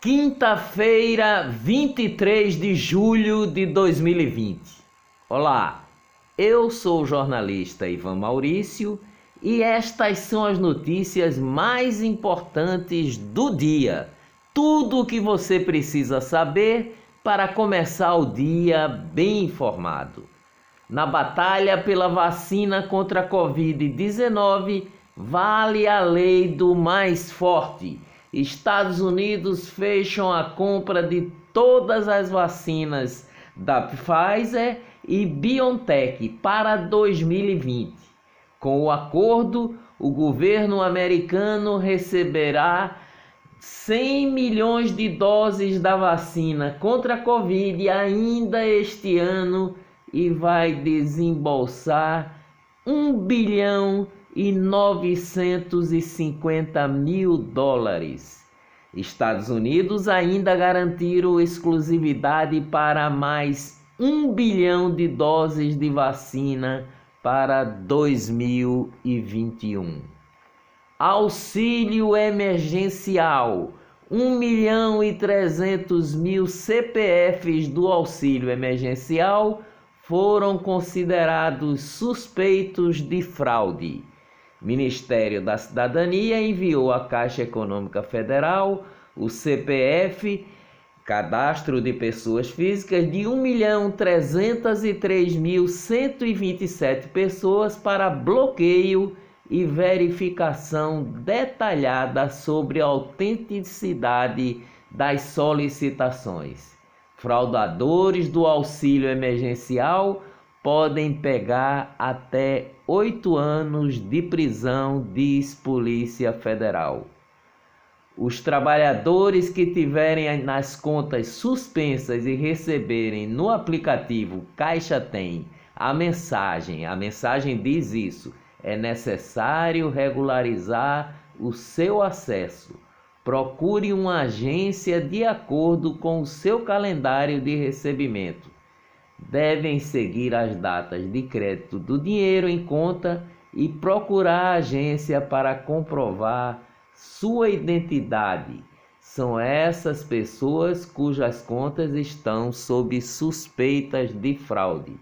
Quinta-feira, 23 de julho de 2020. Olá, eu sou o jornalista Ivan Maurício e estas são as notícias mais importantes do dia. Tudo o que você precisa saber para começar o dia bem informado. Na batalha pela vacina contra a Covid-19, vale a lei do mais forte Estados Unidos fecham a compra de todas as vacinas da Pfizer e BioNTech para 2020. Com o acordo, o governo americano receberá 100 milhões de doses da vacina contra a Covid ainda este ano e vai desembolsar 1 bilhão e 950 mil dólares. Estados Unidos ainda garantiram exclusividade para mais 1 bilhão de doses de vacina para 2021. Auxílio emergencial. 1 milhão e 300 mil CPFs do auxílio emergencial foram considerados suspeitos de fraude. Ministério da Cidadania enviou à Caixa Econômica Federal o CPF, cadastro de pessoas físicas, de 1.303.127 pessoas para bloqueio e verificação detalhada sobre a autenticidade das solicitações. Fraudadores do auxílio emergencial podem pegar até oito anos de prisão, diz Polícia Federal. Os trabalhadores que tiverem nas contas suspensas e receberem no aplicativo Caixa Tem a mensagem, a mensagem diz isso, é necessário regularizar o seu acesso. Procure uma agência de acordo com o seu calendário de recebimento devem seguir as datas de crédito do dinheiro em conta e procurar a agência para comprovar sua identidade. São essas pessoas cujas contas estão sob suspeitas de fraude.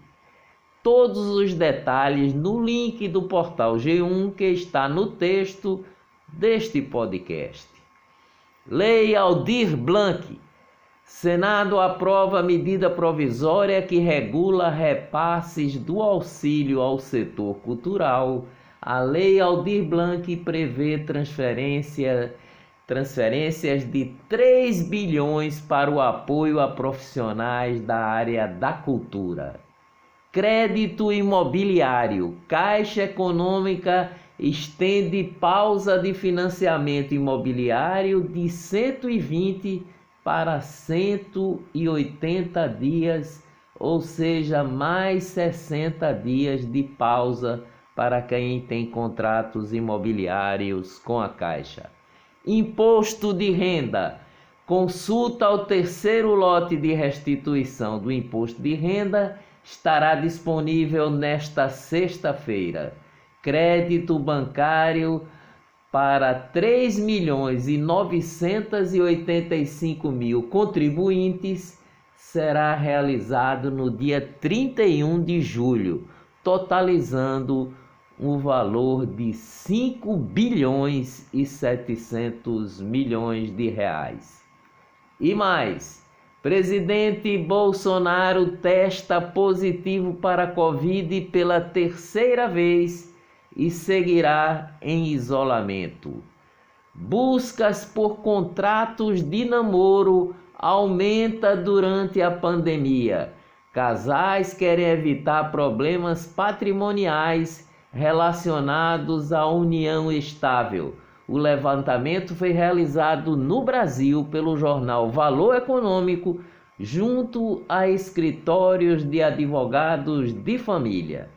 Todos os detalhes no link do portal G1 que está no texto deste podcast. Lei Aldir Blanc Senado aprova medida provisória que regula repasses do auxílio ao setor cultural. A Lei Aldir Blanc prevê transferência, transferências de 3 bilhões para o apoio a profissionais da área da cultura. Crédito imobiliário. Caixa Econômica estende pausa de financiamento imobiliário de 120 para 180 dias, ou seja, mais 60 dias de pausa para quem tem contratos imobiliários com a Caixa. Imposto de renda. Consulta o terceiro lote de restituição do imposto de renda estará disponível nesta sexta-feira. Crédito bancário para 3 milhões e 985 mil contribuintes será realizado no dia 31 de julho, totalizando um valor de 5 bilhões e 700 milhões de reais. E mais, presidente Bolsonaro testa positivo para a Covid pela terceira vez e seguirá em isolamento. Buscas por contratos de namoro aumenta durante a pandemia. Casais querem evitar problemas patrimoniais relacionados à união estável. O levantamento foi realizado no Brasil pelo jornal Valor Econômico, junto a escritórios de advogados de família.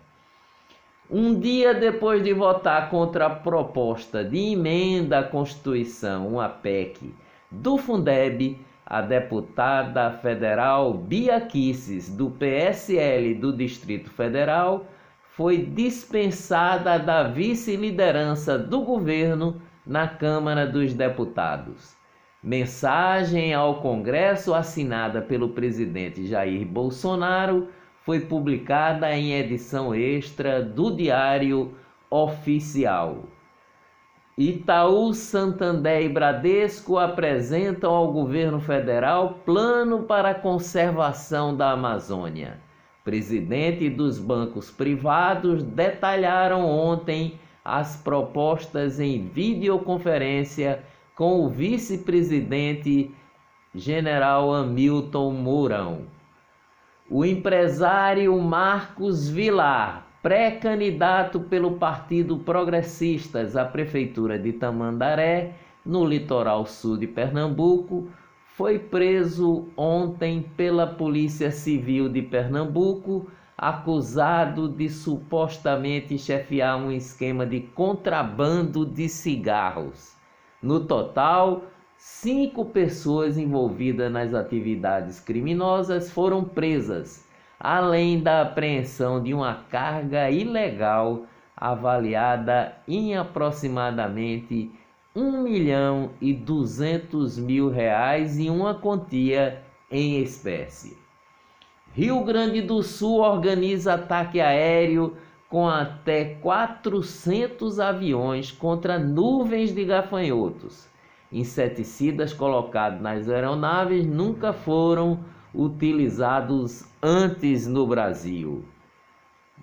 Um dia depois de votar contra a proposta de emenda à Constituição, uma PEC, do Fundeb, a deputada federal Bia Kisses, do PSL do Distrito Federal, foi dispensada da vice-liderança do governo na Câmara dos Deputados. Mensagem ao Congresso assinada pelo presidente Jair Bolsonaro foi publicada em edição extra do Diário Oficial. Itaú, Santander e Bradesco apresentam ao governo federal plano para a conservação da Amazônia. Presidente dos bancos privados detalharam ontem as propostas em videoconferência com o vice-presidente general Hamilton Mourão. O empresário Marcos Vilar, pré-candidato pelo Partido Progressistas à Prefeitura de Tamandaré, no litoral sul de Pernambuco, foi preso ontem pela Polícia Civil de Pernambuco, acusado de supostamente chefiar um esquema de contrabando de cigarros. No total, cinco pessoas envolvidas nas atividades criminosas foram presas, além da apreensão de uma carga ilegal avaliada em aproximadamente um milhão e duzentos mil reais e uma quantia em espécie. Rio Grande do Sul organiza ataque aéreo com até 400 aviões contra nuvens de gafanhotos. Inseticidas colocados nas aeronaves nunca foram utilizados antes no Brasil.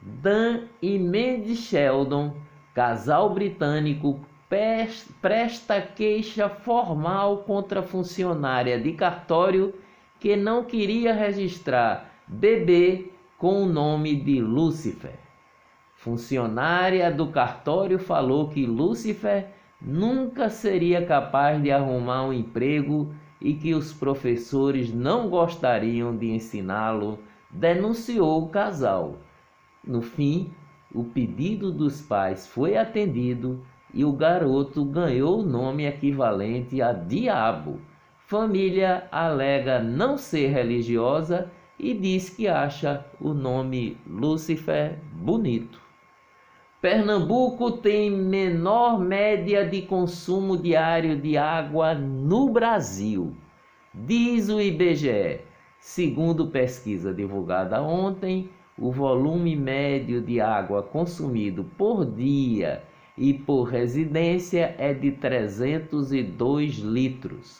Dan e Mandy Sheldon, casal britânico, presta queixa formal contra funcionária de cartório que não queria registrar bebê com o nome de Lúcifer. Funcionária do cartório falou que Lúcifer nunca seria capaz de arrumar um emprego e que os professores não gostariam de ensiná-lo, denunciou o casal. No fim, o pedido dos pais foi atendido e o garoto ganhou o nome equivalente a Diabo. Família alega não ser religiosa e diz que acha o nome Lúcifer bonito. Pernambuco tem menor média de consumo diário de água no Brasil, diz o IBGE. Segundo pesquisa divulgada ontem, o volume médio de água consumido por dia e por residência é de 302 litros.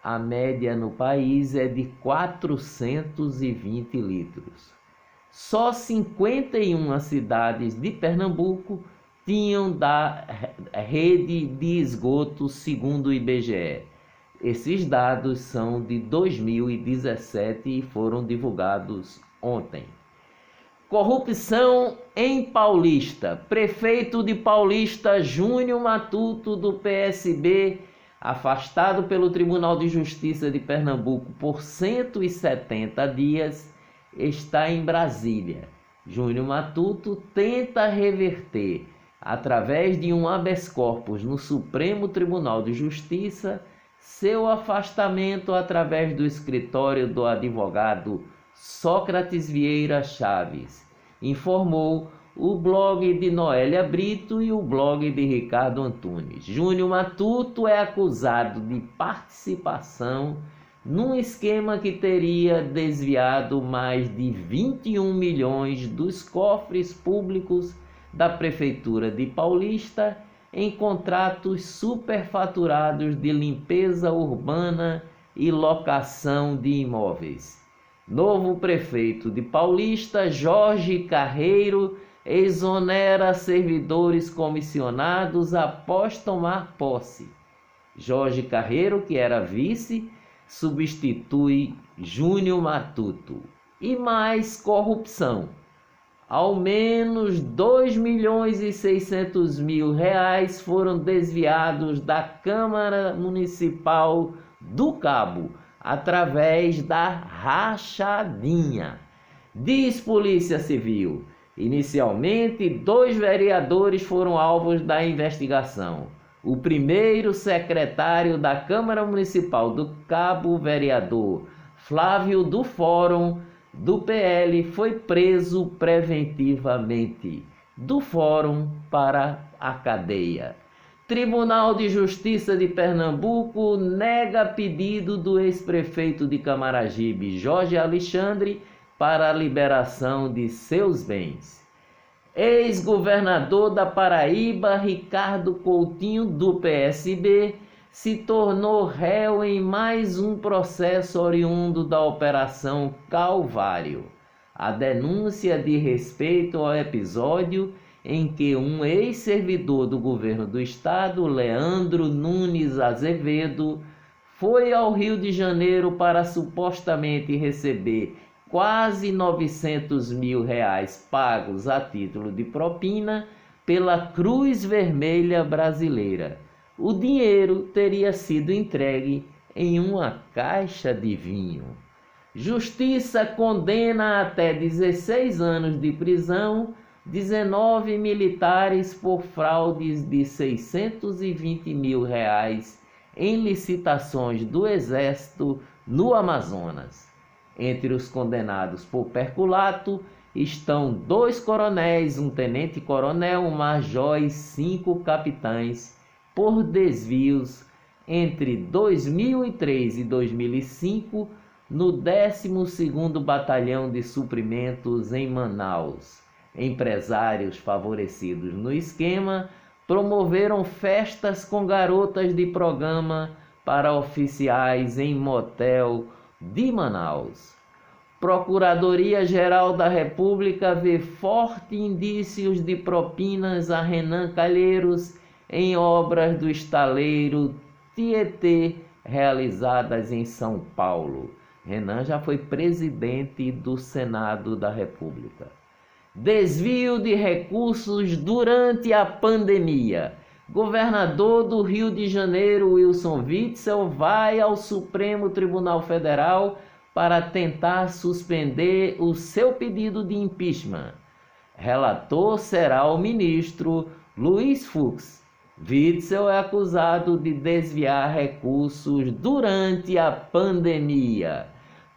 A média no país é de 420 litros. Só 51 cidades de Pernambuco tinham da rede de esgoto, segundo o IBGE. Esses dados são de 2017 e foram divulgados ontem. Corrupção em Paulista. Prefeito de Paulista Júnior Matuto do PSB, afastado pelo Tribunal de Justiça de Pernambuco por 170 dias está em Brasília. Júnior Matuto tenta reverter, através de um habeas corpus no Supremo Tribunal de Justiça, seu afastamento através do escritório do advogado Sócrates Vieira Chaves, informou o blog de Noélia Brito e o blog de Ricardo Antunes. Júnior Matuto é acusado de participação num esquema que teria desviado mais de 21 milhões dos cofres públicos da Prefeitura de Paulista em contratos superfaturados de limpeza urbana e locação de imóveis. Novo prefeito de Paulista, Jorge Carreiro, exonera servidores comissionados após tomar posse. Jorge Carreiro, que era vice, substitui Júnior Matuto. E mais corrupção. Ao menos 2 milhões e 600 mil reais foram desviados da Câmara Municipal do Cabo através da rachadinha. Diz Polícia Civil. Inicialmente, dois vereadores foram alvos da investigação o primeiro secretário da Câmara Municipal do Cabo, vereador Flávio do Fórum do PL, foi preso preventivamente do Fórum para a cadeia. Tribunal de Justiça de Pernambuco nega pedido do ex-prefeito de Camaragibe, Jorge Alexandre, para a liberação de seus bens. Ex-governador da Paraíba, Ricardo Coutinho, do PSB, se tornou réu em mais um processo oriundo da Operação Calvário. A denúncia de respeito ao episódio em que um ex-servidor do governo do estado, Leandro Nunes Azevedo, foi ao Rio de Janeiro para supostamente receber quase 900 mil reais pagos a título de propina pela Cruz Vermelha Brasileira. O dinheiro teria sido entregue em uma caixa de vinho. Justiça condena até 16 anos de prisão 19 militares por fraudes de 620 mil reais em licitações do Exército no Amazonas. Entre os condenados por perculato estão dois coronéis, um tenente-coronel, um major e cinco capitães por desvios entre 2003 e 2005 no 12º Batalhão de Suprimentos em Manaus. Empresários favorecidos no esquema promoveram festas com garotas de programa para oficiais em motel de Manaus. Procuradoria-Geral da República vê fortes indícios de propinas a Renan Calheiros em obras do estaleiro Tietê realizadas em São Paulo. Renan já foi presidente do Senado da República. Desvio de recursos durante a pandemia. Governador do Rio de Janeiro, Wilson Witzel, vai ao Supremo Tribunal Federal para tentar suspender o seu pedido de impeachment. Relator será o ministro Luiz Fux. Witzel é acusado de desviar recursos durante a pandemia.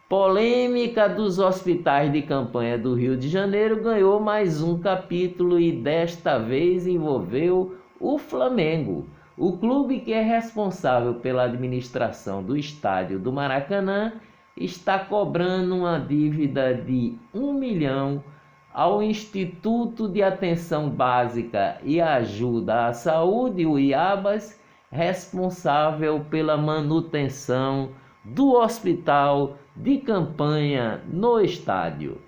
Polêmica dos hospitais de campanha do Rio de Janeiro ganhou mais um capítulo e desta vez envolveu o Flamengo. O clube que é responsável pela administração do estádio do Maracanã está cobrando uma dívida de um milhão ao Instituto de Atenção Básica e Ajuda à Saúde, o IABAS, responsável pela manutenção do hospital de campanha no estádio.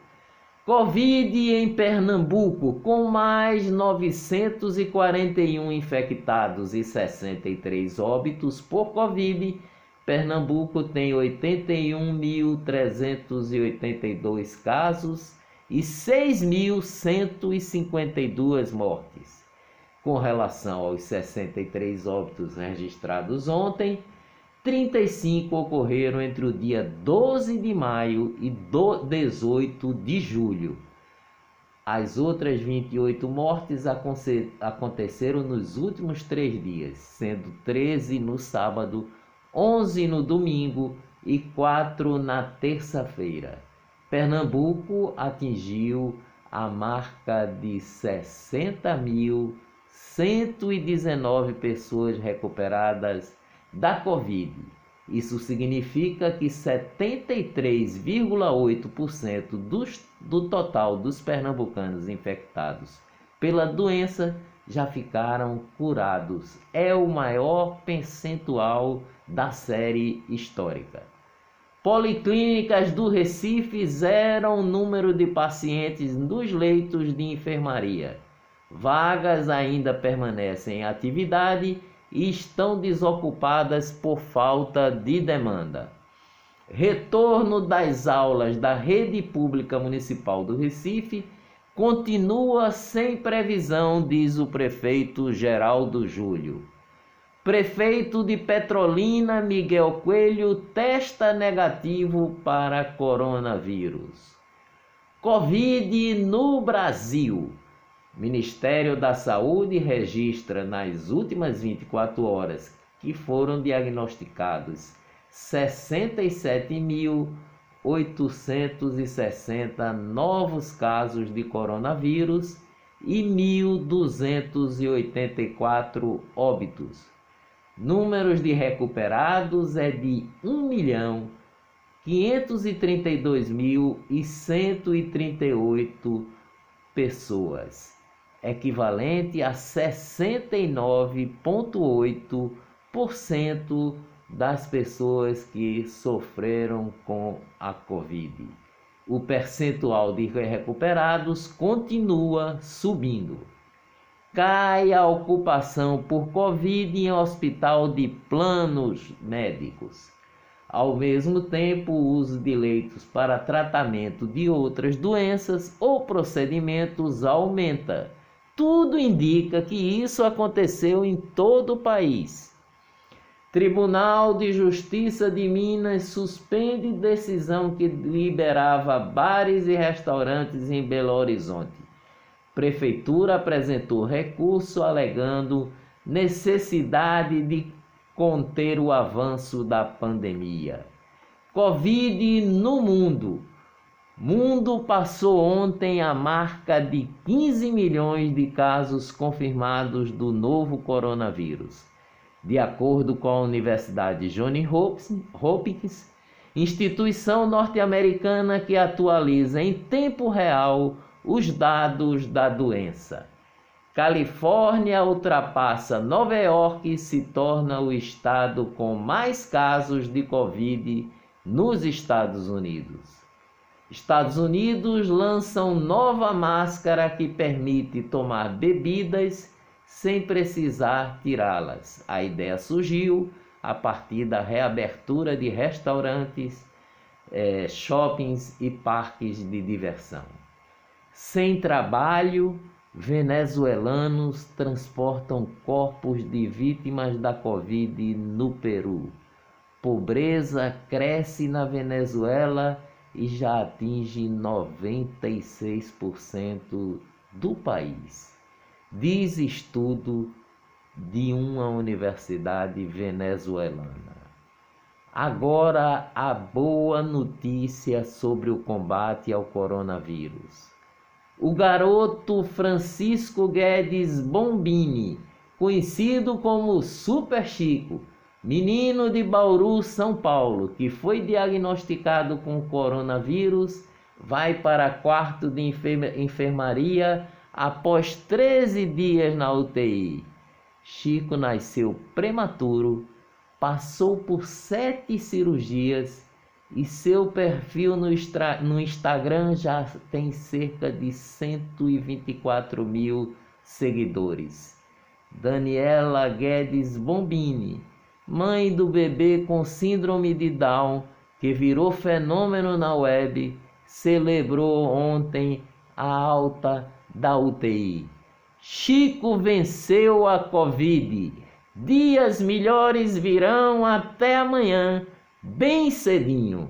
Covid em Pernambuco, com mais 941 infectados e 63 óbitos por Covid, Pernambuco tem 81.382 casos e 6.152 mortes. Com relação aos 63 óbitos registrados ontem, 35 ocorreram entre o dia 12 de maio e 18 de julho. As outras 28 mortes aconteceram nos últimos três dias, sendo 13 no sábado, 11 no domingo e 4 na terça-feira. Pernambuco atingiu a marca de 60.119 pessoas recuperadas da Covid. Isso significa que 73,8% dos, do total dos pernambucanos infectados pela doença já ficaram curados. É o maior percentual da série histórica. Policlínicas do Recife zeram o número de pacientes nos leitos de enfermaria. Vagas ainda permanecem em atividade estão desocupadas por falta de demanda. Retorno das aulas da rede pública municipal do Recife continua sem previsão, diz o prefeito Geraldo Júlio. Prefeito de Petrolina, Miguel Coelho, testa negativo para coronavírus. Covid no Brasil. Ministério da Saúde registra nas últimas 24 horas que foram diagnosticados 67.860 novos casos de coronavírus e 1.284 óbitos. Números de recuperados é de 1 milhão 532.138 pessoas, equivalente a 69,8% das pessoas que sofreram com a Covid. O percentual de recuperados continua subindo. Cai a ocupação por Covid em hospital de planos médicos. Ao mesmo tempo, o uso de leitos para tratamento de outras doenças ou procedimentos aumenta. Tudo indica que isso aconteceu em todo o país. Tribunal de Justiça de Minas suspende decisão que liberava bares e restaurantes em Belo Horizonte. Prefeitura apresentou recurso alegando necessidade de conter o avanço da pandemia. Covid no mundo. Mundo passou ontem a marca de 15 milhões de casos confirmados do novo coronavírus. De acordo com a Universidade Johnny Hopkins, instituição norte-americana que atualiza em tempo real os dados da doença. Califórnia ultrapassa Nova York e se torna o estado com mais casos de Covid nos Estados Unidos. Estados Unidos lançam nova máscara que permite tomar bebidas sem precisar tirá-las. A ideia surgiu a partir da reabertura de restaurantes, eh, shoppings e parques de diversão. Sem trabalho, Venezuelanos transportam corpos de vítimas da Covid no Peru. Pobreza cresce na Venezuela e já atinge 96% do país. Diz estudo de uma universidade venezuelana. Agora a boa notícia sobre o combate ao coronavírus o garoto Francisco Guedes Bombini, conhecido como Super Chico, menino de Bauru, São Paulo, que foi diagnosticado com coronavírus, vai para quarto de enfermaria após 13 dias na UTI. Chico nasceu prematuro, passou por sete cirurgias e seu perfil no, no Instagram já tem cerca de 124 mil seguidores. Daniela Guedes Bombini, mãe do bebê com síndrome de Down, que virou fenômeno na web, celebrou ontem a alta da UTI. Chico venceu a Covid. Dias melhores virão até amanhã bem cedinho.